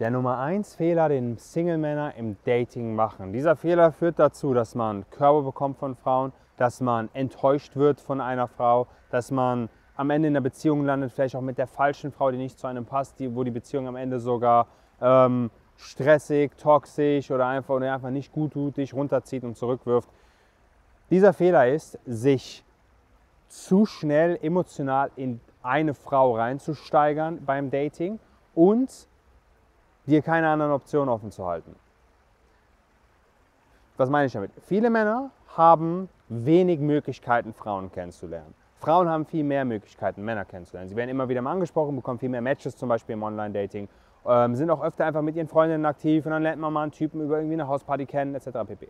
Der Nummer 1 Fehler, den Single-Männer im Dating machen. Dieser Fehler führt dazu, dass man Körbe bekommt von Frauen, dass man enttäuscht wird von einer Frau, dass man am Ende in einer Beziehung landet, vielleicht auch mit der falschen Frau, die nicht zu einem passt, die, wo die Beziehung am Ende sogar ähm, stressig, toxisch oder einfach, oder einfach nicht gut tut, dich runterzieht und zurückwirft. Dieser Fehler ist, sich zu schnell emotional in eine Frau reinzusteigern beim Dating und dir keine anderen Optionen offen zu halten. Was meine ich damit? Viele Männer haben wenig Möglichkeiten, Frauen kennenzulernen. Frauen haben viel mehr Möglichkeiten, Männer kennenzulernen. Sie werden immer wieder mal angesprochen, bekommen viel mehr Matches, zum Beispiel im Online-Dating, ähm, sind auch öfter einfach mit ihren Freundinnen aktiv und dann lernt man mal einen Typen über irgendwie eine Hausparty kennen, etc. pp.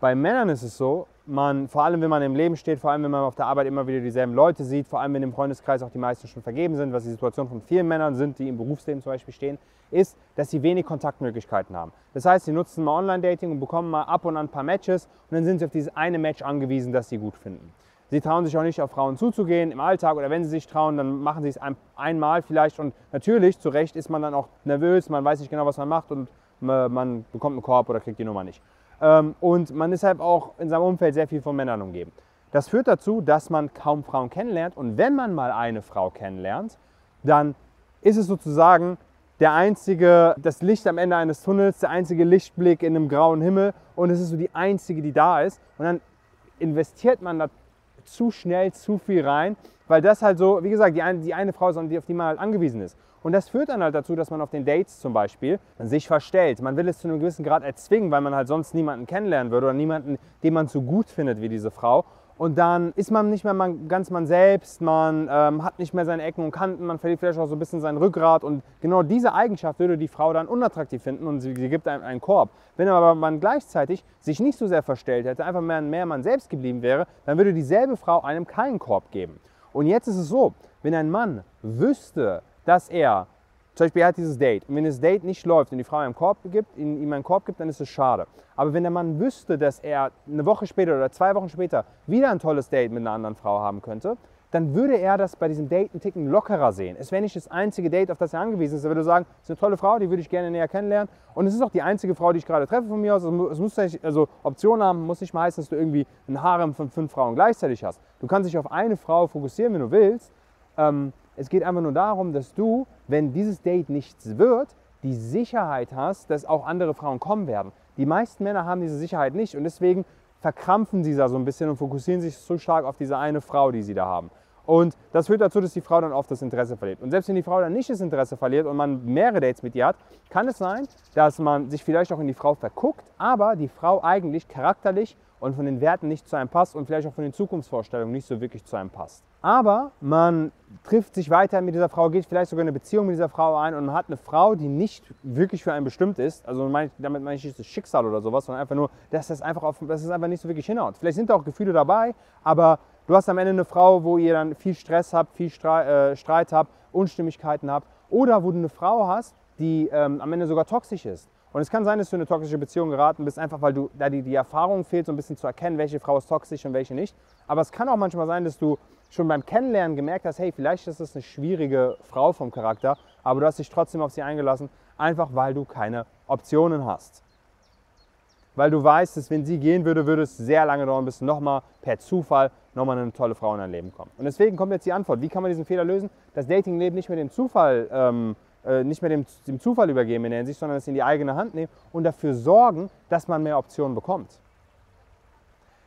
Bei Männern ist es so, man, vor allem wenn man im Leben steht, vor allem wenn man auf der Arbeit immer wieder dieselben Leute sieht, vor allem wenn im Freundeskreis auch die meisten schon vergeben sind, was die Situation von vielen Männern sind, die im Berufsleben zum Beispiel stehen, ist, dass sie wenig Kontaktmöglichkeiten haben. Das heißt, sie nutzen mal Online-Dating und bekommen mal ab und an ein paar Matches und dann sind sie auf dieses eine Match angewiesen, das sie gut finden. Sie trauen sich auch nicht auf Frauen zuzugehen im Alltag oder wenn sie sich trauen, dann machen sie es ein, einmal vielleicht und natürlich, zu Recht ist man dann auch nervös, man weiß nicht genau, was man macht und man bekommt einen Korb oder kriegt die Nummer nicht. Ähm, und man ist halt auch in seinem Umfeld sehr viel von Männern umgeben. Das führt dazu, dass man kaum Frauen kennenlernt und wenn man mal eine Frau kennenlernt, dann ist es sozusagen der einzige, das Licht am Ende eines Tunnels, der einzige Lichtblick in einem grauen Himmel und es ist so die einzige, die da ist. Und dann investiert man da zu schnell zu viel rein, weil das halt so, wie gesagt, die eine, die eine Frau ist, auf die man halt angewiesen ist. Und das führt dann halt dazu, dass man auf den Dates zum Beispiel sich verstellt. Man will es zu einem gewissen Grad erzwingen, weil man halt sonst niemanden kennenlernen würde oder niemanden, den man so gut findet wie diese Frau. Und dann ist man nicht mehr man, ganz man selbst, man ähm, hat nicht mehr seine Ecken und Kanten, man verliert vielleicht auch so ein bisschen sein Rückgrat. Und genau diese Eigenschaft würde die Frau dann unattraktiv finden und sie, sie gibt einem einen Korb. Wenn aber man gleichzeitig sich nicht so sehr verstellt hätte, einfach mehr, mehr man selbst geblieben wäre, dann würde dieselbe Frau einem keinen Korb geben. Und jetzt ist es so, wenn ein Mann wüsste, dass er, zum Beispiel er hat dieses Date, und wenn das Date nicht läuft und die Frau einen Korb gibt, ihm einen Korb gibt, dann ist es schade. Aber wenn der Mann wüsste, dass er eine Woche später oder zwei Wochen später wieder ein tolles Date mit einer anderen Frau haben könnte, dann würde er das bei diesem Date einen Ticken lockerer sehen. Es wäre nicht das einzige Date, auf das er angewiesen ist. Er würde sagen, es ist eine tolle Frau, die würde ich gerne näher kennenlernen. Und es ist auch die einzige Frau, die ich gerade treffe von mir aus. Es muss also Optionen haben, muss nicht mal heißen, dass du irgendwie ein Harem von fünf Frauen gleichzeitig hast. Du kannst dich auf eine Frau fokussieren, wenn du willst. Ähm, es geht einfach nur darum, dass du, wenn dieses Date nichts wird, die Sicherheit hast, dass auch andere Frauen kommen werden. Die meisten Männer haben diese Sicherheit nicht und deswegen verkrampfen sie da so ein bisschen und fokussieren sich so stark auf diese eine Frau, die sie da haben. Und das führt dazu, dass die Frau dann oft das Interesse verliert. Und selbst wenn die Frau dann nicht das Interesse verliert und man mehrere Dates mit ihr hat, kann es sein, dass man sich vielleicht auch in die Frau verguckt, aber die Frau eigentlich charakterlich und von den Werten nicht zu einem passt und vielleicht auch von den Zukunftsvorstellungen nicht so wirklich zu einem passt. Aber man trifft sich weiter mit dieser Frau, geht vielleicht sogar eine Beziehung mit dieser Frau ein und man hat eine Frau, die nicht wirklich für einen bestimmt ist. Also damit meine ich nicht das Schicksal oder sowas, sondern einfach nur, dass das einfach, auf, dass das einfach nicht so wirklich hinhaut. Vielleicht sind da auch Gefühle dabei, aber du hast am Ende eine Frau, wo ihr dann viel Stress habt, viel Streit, äh, Streit habt, Unstimmigkeiten habt. Oder wo du eine Frau hast, die ähm, am Ende sogar toxisch ist. Und es kann sein, dass du in eine toxische Beziehung geraten bist, einfach weil du, da die, die Erfahrung fehlt, so ein bisschen zu erkennen, welche Frau ist toxisch und welche nicht. Aber es kann auch manchmal sein, dass du schon beim Kennenlernen gemerkt hast, hey, vielleicht ist das eine schwierige Frau vom Charakter, aber du hast dich trotzdem auf sie eingelassen, einfach weil du keine Optionen hast. Weil du weißt, dass wenn sie gehen würde, würde es sehr lange dauern, bis nochmal per Zufall nochmal eine tolle Frau in dein Leben kommt. Und deswegen kommt jetzt die Antwort, wie kann man diesen Fehler lösen? Das Datingleben nicht mit dem Zufall ähm, äh, nicht mehr dem, dem, Zufall übergeben in der Hinsicht, sondern es in die eigene Hand nehmen und dafür sorgen, dass man mehr Optionen bekommt.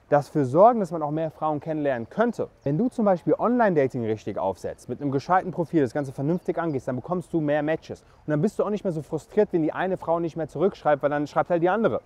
Dafür sorgen, dass man auch mehr Frauen kennenlernen könnte. Wenn du zum Beispiel Online-Dating richtig aufsetzt, mit einem gescheiten Profil das Ganze vernünftig angehst, dann bekommst du mehr Matches. Und dann bist du auch nicht mehr so frustriert, wenn die eine Frau nicht mehr zurückschreibt, weil dann schreibt halt die andere.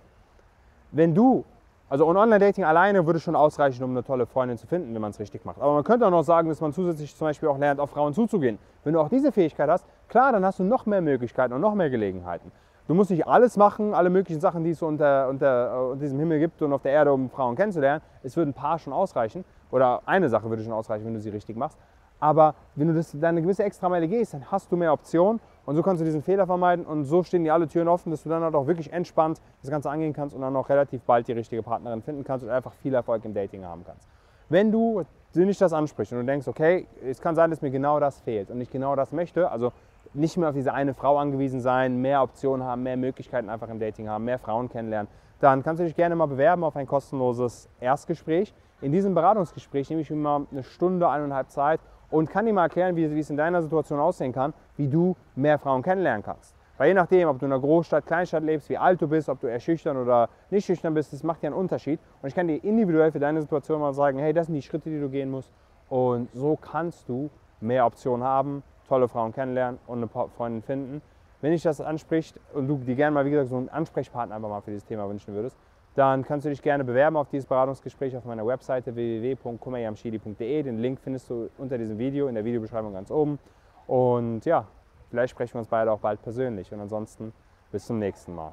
Wenn du also und Online-Dating alleine würde schon ausreichen, um eine tolle Freundin zu finden, wenn man es richtig macht. Aber man könnte auch noch sagen, dass man zusätzlich zum Beispiel auch lernt, auf Frauen zuzugehen. Wenn du auch diese Fähigkeit hast, klar, dann hast du noch mehr Möglichkeiten und noch mehr Gelegenheiten. Du musst nicht alles machen, alle möglichen Sachen, die es unter, unter, unter diesem Himmel gibt und auf der Erde, um Frauen kennenzulernen. Es würden ein paar schon ausreichen. Oder eine Sache würde schon ausreichen, wenn du sie richtig machst. Aber wenn du das, deine gewisse Extrameile gehst, dann hast du mehr Optionen und so kannst du diesen Fehler vermeiden und so stehen dir alle Türen offen, dass du dann halt auch wirklich entspannt das Ganze angehen kannst und dann auch relativ bald die richtige Partnerin finden kannst und einfach viel Erfolg im Dating haben kannst. Wenn du nicht das ansprichst und du denkst, okay, es kann sein, dass mir genau das fehlt und ich genau das möchte, also nicht mehr auf diese eine Frau angewiesen sein, mehr Optionen haben, mehr Möglichkeiten einfach im Dating haben, mehr Frauen kennenlernen, dann kannst du dich gerne mal bewerben auf ein kostenloses Erstgespräch. In diesem Beratungsgespräch nehme ich mir mal eine Stunde, eineinhalb Zeit und kann dir mal erklären, wie, wie es in deiner Situation aussehen kann, wie du mehr Frauen kennenlernen kannst. Weil je nachdem, ob du in einer Großstadt, Kleinstadt lebst, wie alt du bist, ob du eher schüchtern oder nicht schüchtern bist, das macht ja einen Unterschied. Und ich kann dir individuell für deine Situation mal sagen, hey, das sind die Schritte, die du gehen musst. Und so kannst du mehr Optionen haben, tolle Frauen kennenlernen und eine Freundin finden. Wenn dich das anspricht und du dir gerne mal, wie gesagt, so einen Ansprechpartner einfach mal für dieses Thema wünschen würdest, dann kannst du dich gerne bewerben auf dieses Beratungsgespräch auf meiner Webseite www.kummerjamschidi.de. Den Link findest du unter diesem Video in der Videobeschreibung ganz oben. Und ja, vielleicht sprechen wir uns beide auch bald persönlich. Und ansonsten bis zum nächsten Mal.